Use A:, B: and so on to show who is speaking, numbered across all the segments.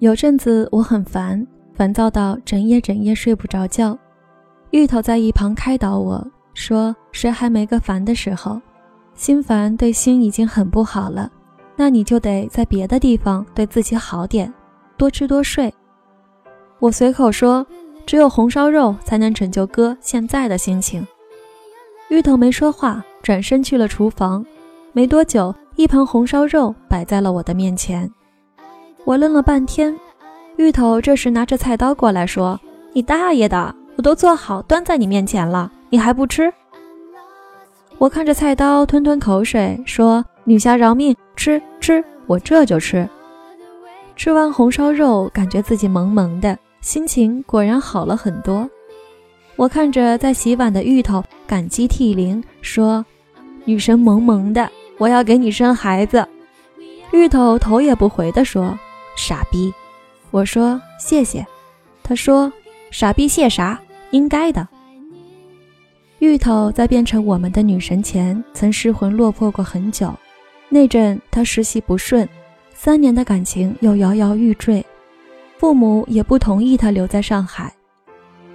A: 有阵子我很烦，烦躁到整夜整夜睡不着觉。芋头在一旁开导我说：“谁还没个烦的时候？心烦对心已经很不好了，那你就得在别的地方对自己好点，多吃多睡。”我随口说：“只有红烧肉才能拯救哥现在的心情。”芋头没说话，转身去了厨房。没多久，一盘红烧肉摆在了我的面前。我愣了半天，芋头这时拿着菜刀过来说：“你大爷的！我都做好端在你面前了，你还不吃？”我看着菜刀，吞吞口水，说：“女侠饶命，吃吃，我这就吃。”吃完红烧肉，感觉自己萌萌的，心情果然好了很多。我看着在洗碗的芋头，感激涕零，说：“女神萌萌的，我要给你生孩子。”芋头头也不回地说。傻逼，我说谢谢，他说傻逼谢啥？应该的。芋头在变成我们的女神前，曾失魂落魄过很久。那阵他实习不顺，三年的感情又摇摇欲坠，父母也不同意他留在上海。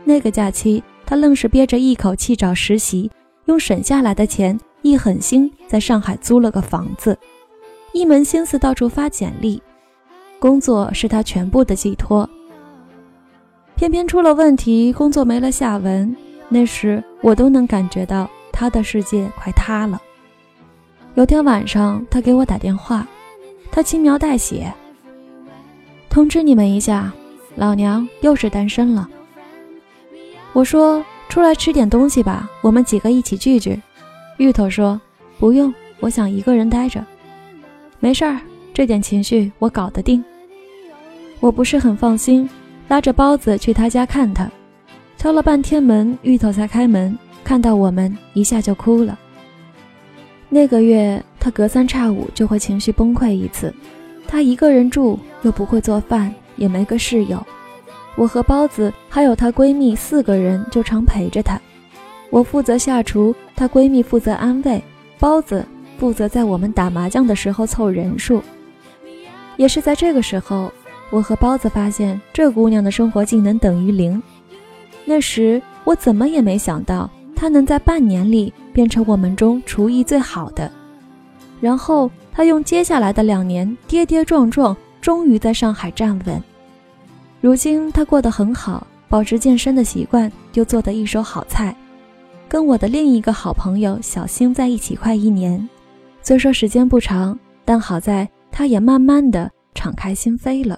A: 那个假期，他愣是憋着一口气找实习，用省下来的钱一狠心在上海租了个房子，一门心思到处发简历。工作是他全部的寄托，偏偏出了问题，工作没了下文。那时我都能感觉到他的世界快塌了。有天晚上，他给我打电话，他轻描淡写：“通知你们一下，老娘又是单身了。”我说：“出来吃点东西吧，我们几个一起聚聚。”芋头说：“不用，我想一个人待着。”没事儿，这点情绪我搞得定。我不是很放心，拉着包子去他家看他，敲了半天门，芋头才开门，看到我们一下就哭了。那个月他隔三差五就会情绪崩溃一次，他一个人住又不会做饭，也没个室友，我和包子还有她闺蜜四个人就常陪着她，我负责下厨，她闺蜜负责安慰，包子负责在我们打麻将的时候凑人数。也是在这个时候。我和包子发现这姑娘的生活技能等于零。那时我怎么也没想到，她能在半年里变成我们中厨艺最好的。然后她用接下来的两年跌跌撞撞，终于在上海站稳。如今她过得很好，保持健身的习惯，又做得一手好菜。跟我的另一个好朋友小星在一起快一年，虽说时间不长，但好在她也慢慢的敞开心扉了。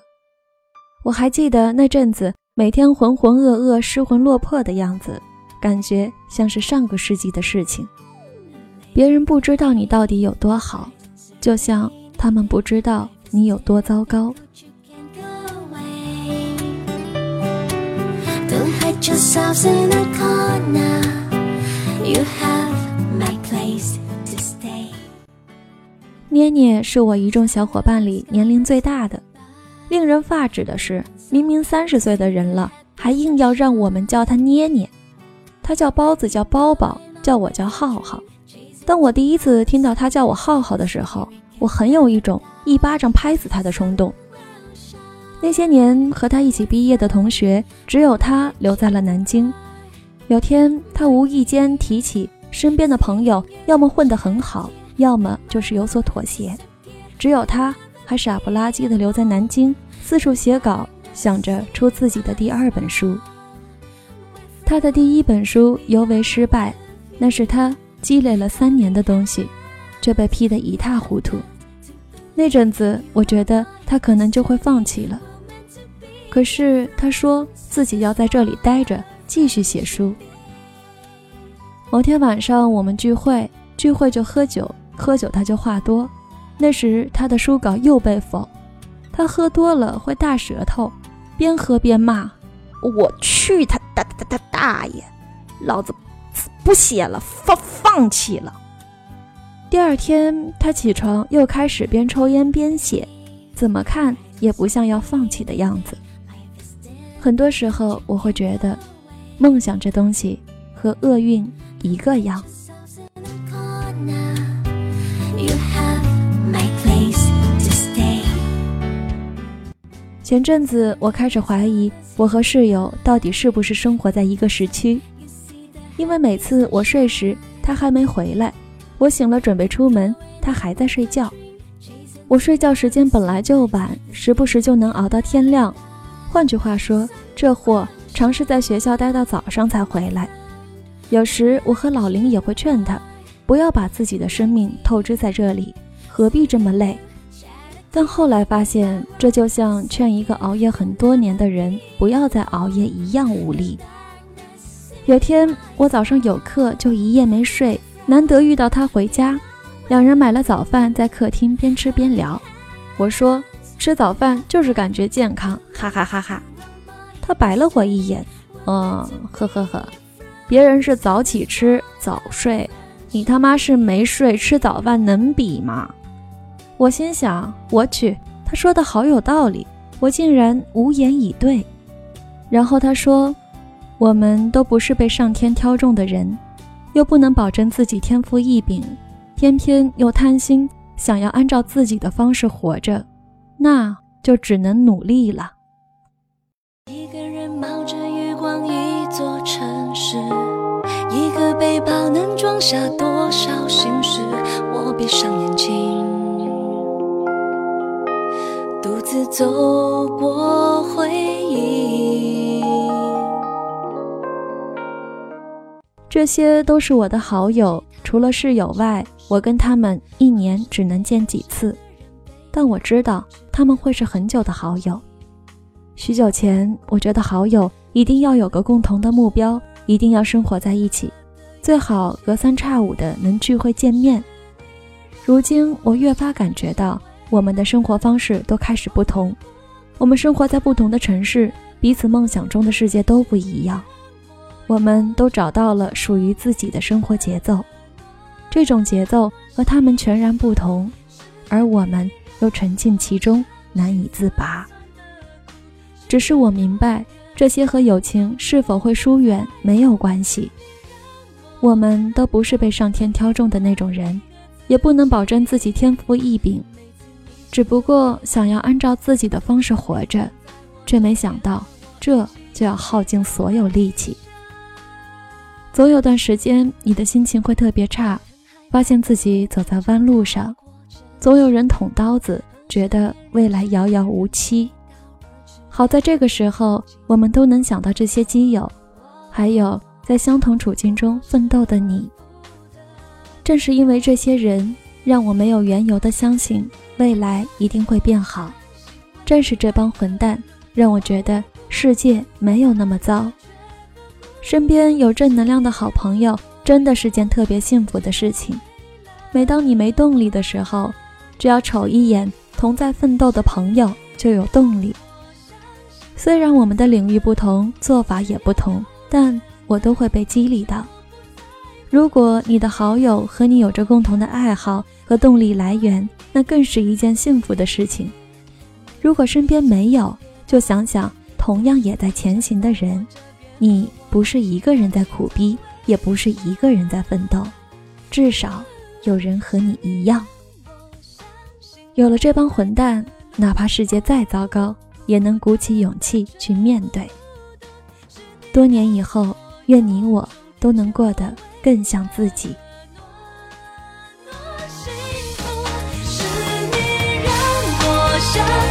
A: 我还记得那阵子，每天浑浑噩噩、失魂落魄的样子，感觉像是上个世纪的事情。别人不知道你到底有多好，就像他们不知道你有多糟糕。捏捏是我一众小伙伴里年龄最大的。令人发指的是，明明三十岁的人了，还硬要让我们叫他捏捏。他叫包子，叫包包，叫我叫浩浩。当我第一次听到他叫我浩浩的时候，我很有一种一巴掌拍死他的冲动。那些年和他一起毕业的同学，只有他留在了南京。有天，他无意间提起身边的朋友，要么混得很好，要么就是有所妥协，只有他。还傻不拉几的留在南京，四处写稿，想着出自己的第二本书。他的第一本书尤为失败，那是他积累了三年的东西，却被批得一塌糊涂。那阵子，我觉得他可能就会放弃了。可是他说自己要在这里待着，继续写书。某天晚上，我们聚会，聚会就喝酒，喝酒他就话多。那时他的书稿又被否，他喝多了会大舌头，边喝边骂：“我去他大大大大爷，老子不写了，放放弃了。”第二天他起床又开始边抽烟边写，怎么看也不像要放弃的样子。很多时候我会觉得，梦想这东西和厄运一个样。前阵子我开始怀疑我和室友到底是不是生活在一个时区，因为每次我睡时他还没回来，我醒了准备出门，他还在睡觉。我睡觉时间本来就晚，时不时就能熬到天亮。换句话说，这货尝试在学校待到早上才回来。有时我和老林也会劝他，不要把自己的生命透支在这里，何必这么累？但后来发现，这就像劝一个熬夜很多年的人不要再熬夜一样无力。有天我早上有课，就一夜没睡，难得遇到他回家。两人买了早饭，在客厅边吃边聊。我说：“吃早饭就是感觉健康，哈哈哈哈。”他白了我一眼，嗯，呵呵呵，别人是早起吃早睡，你他妈是没睡吃早饭，能比吗？我心想：我去，他说的好有道理，我竟然无言以对。然后他说：“我们都不是被上天挑中的人，又不能保证自己天赋异禀。”偏偏又贪心，想要按照自己的方式活着，那就只能努力了。一个人冒着月光，一座城市，一个背包能装下多少心事？我闭上眼睛，独自走过回忆。这些都是我的好友，除了室友外。我跟他们一年只能见几次，但我知道他们会是很久的好友。许久前，我觉得好友一定要有个共同的目标，一定要生活在一起，最好隔三差五的能聚会见面。如今，我越发感觉到我们的生活方式都开始不同，我们生活在不同的城市，彼此梦想中的世界都不一样。我们都找到了属于自己的生活节奏。这种节奏和他们全然不同，而我们又沉浸其中难以自拔。只是我明白，这些和友情是否会疏远没有关系。我们都不是被上天挑中的那种人，也不能保证自己天赋异禀，只不过想要按照自己的方式活着，却没想到这就要耗尽所有力气。总有段时间，你的心情会特别差。发现自己走在弯路上，总有人捅刀子，觉得未来遥遥无期。好在这个时候，我们都能想到这些基友，还有在相同处境中奋斗的你。正是因为这些人，让我没有缘由的相信未来一定会变好。正是这帮混蛋，让我觉得世界没有那么糟。身边有正能量的好朋友。真的是件特别幸福的事情。每当你没动力的时候，只要瞅一眼同在奋斗的朋友，就有动力。虽然我们的领域不同，做法也不同，但我都会被激励到。如果你的好友和你有着共同的爱好和动力来源，那更是一件幸福的事情。如果身边没有，就想想同样也在前行的人，你不是一个人在苦逼。也不是一个人在奋斗，至少有人和你一样。有了这帮混蛋，哪怕世界再糟糕，也能鼓起勇气去面对。多年以后，愿你我都能过得更像自己。是你让我想